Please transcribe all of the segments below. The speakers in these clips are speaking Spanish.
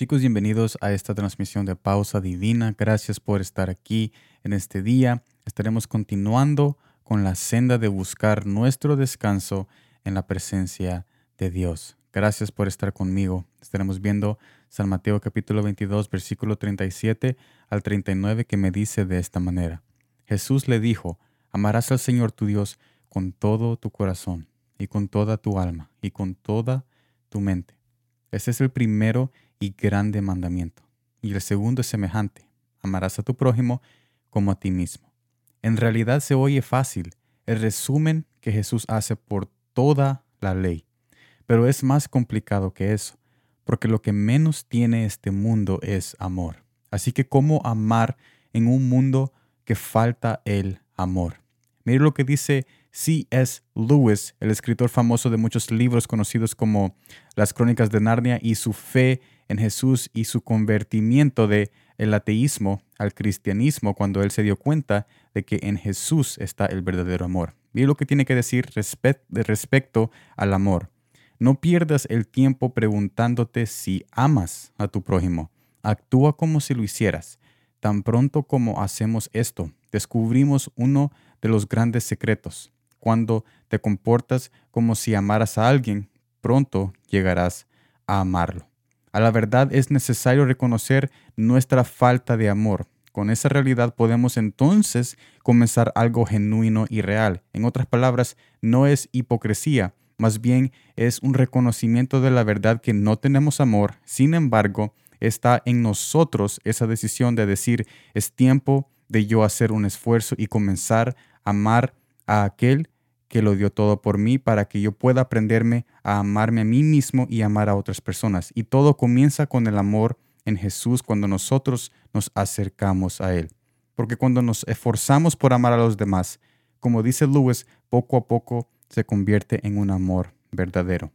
Chicos, bienvenidos a esta transmisión de Pausa Divina. Gracias por estar aquí en este día. Estaremos continuando con la senda de buscar nuestro descanso en la presencia de Dios. Gracias por estar conmigo. Estaremos viendo San Mateo capítulo 22, versículo 37 al 39 que me dice de esta manera. Jesús le dijo, amarás al Señor tu Dios con todo tu corazón y con toda tu alma y con toda tu mente. Este es el primero grande mandamiento. Y el segundo es semejante. Amarás a tu prójimo como a ti mismo. En realidad se oye fácil el resumen que Jesús hace por toda la ley. Pero es más complicado que eso, porque lo que menos tiene este mundo es amor. Así que ¿cómo amar en un mundo que falta el amor? Mire lo que dice C.S. Lewis, el escritor famoso de muchos libros conocidos como Las Crónicas de Narnia y su fe en Jesús y su convertimiento de el ateísmo al cristianismo cuando él se dio cuenta de que en Jesús está el verdadero amor. Mire lo que tiene que decir respecto al amor. No pierdas el tiempo preguntándote si amas a tu prójimo. Actúa como si lo hicieras. Tan pronto como hacemos esto, descubrimos uno de los grandes secretos. Cuando te comportas como si amaras a alguien, pronto llegarás a amarlo. A la verdad es necesario reconocer nuestra falta de amor. Con esa realidad podemos entonces comenzar algo genuino y real. En otras palabras, no es hipocresía, más bien es un reconocimiento de la verdad que no tenemos amor. Sin embargo, está en nosotros esa decisión de decir, es tiempo de yo hacer un esfuerzo y comenzar a amar a aquel que lo dio todo por mí para que yo pueda aprenderme a amarme a mí mismo y amar a otras personas. Y todo comienza con el amor en Jesús cuando nosotros nos acercamos a Él. Porque cuando nos esforzamos por amar a los demás, como dice Lewis, poco a poco se convierte en un amor verdadero.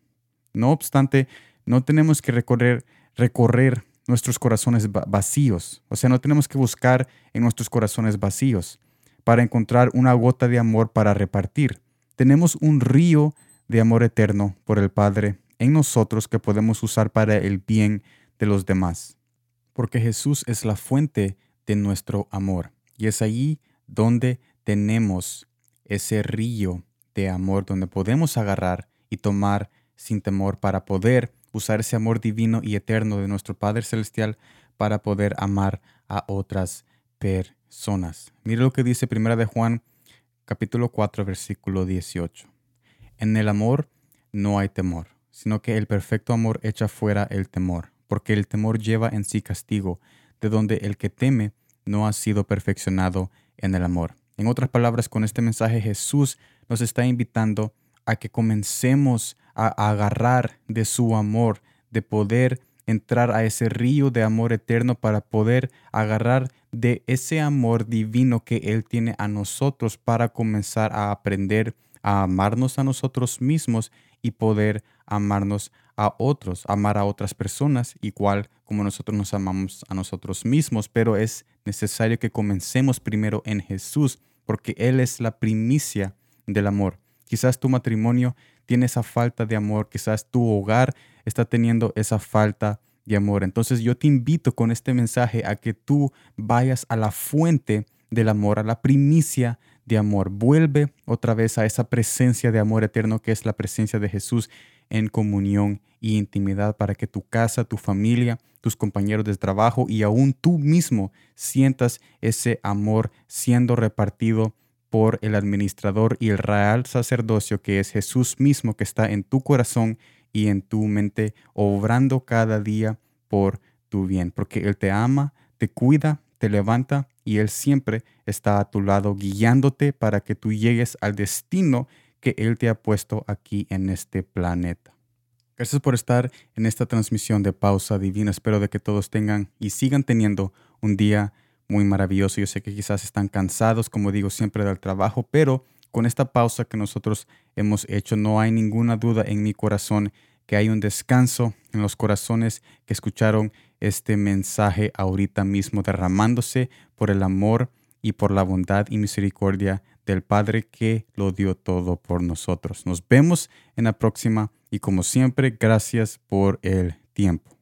No obstante, no tenemos que recorrer, recorrer nuestros corazones vacíos. O sea, no tenemos que buscar en nuestros corazones vacíos para encontrar una gota de amor para repartir tenemos un río de amor eterno por el Padre en nosotros que podemos usar para el bien de los demás. Porque Jesús es la fuente de nuestro amor y es allí donde tenemos ese río de amor donde podemos agarrar y tomar sin temor para poder usar ese amor divino y eterno de nuestro Padre Celestial para poder amar a otras personas. Mire lo que dice Primera de Juan capítulo 4, versículo 18. En el amor no hay temor, sino que el perfecto amor echa fuera el temor, porque el temor lleva en sí castigo, de donde el que teme no ha sido perfeccionado en el amor. En otras palabras, con este mensaje Jesús nos está invitando a que comencemos a agarrar de su amor, de poder entrar a ese río de amor eterno para poder agarrar de ese amor divino que Él tiene a nosotros para comenzar a aprender a amarnos a nosotros mismos y poder amarnos a otros, amar a otras personas igual como nosotros nos amamos a nosotros mismos, pero es necesario que comencemos primero en Jesús porque Él es la primicia del amor. Quizás tu matrimonio tiene esa falta de amor, quizás tu hogar está teniendo esa falta de amor. Entonces yo te invito con este mensaje a que tú vayas a la fuente del amor, a la primicia de amor. Vuelve otra vez a esa presencia de amor eterno que es la presencia de Jesús en comunión y intimidad para que tu casa, tu familia, tus compañeros de trabajo y aún tú mismo sientas ese amor siendo repartido por el administrador y el real sacerdocio que es Jesús mismo que está en tu corazón y en tu mente, obrando cada día por tu bien, porque Él te ama, te cuida, te levanta y Él siempre está a tu lado guiándote para que tú llegues al destino que Él te ha puesto aquí en este planeta. Gracias por estar en esta transmisión de Pausa Divina. Espero de que todos tengan y sigan teniendo un día muy maravilloso. Yo sé que quizás están cansados, como digo siempre, del trabajo, pero con esta pausa que nosotros hemos hecho, no hay ninguna duda en mi corazón que hay un descanso en los corazones que escucharon este mensaje ahorita mismo, derramándose por el amor y por la bondad y misericordia del Padre que lo dio todo por nosotros. Nos vemos en la próxima y como siempre, gracias por el tiempo.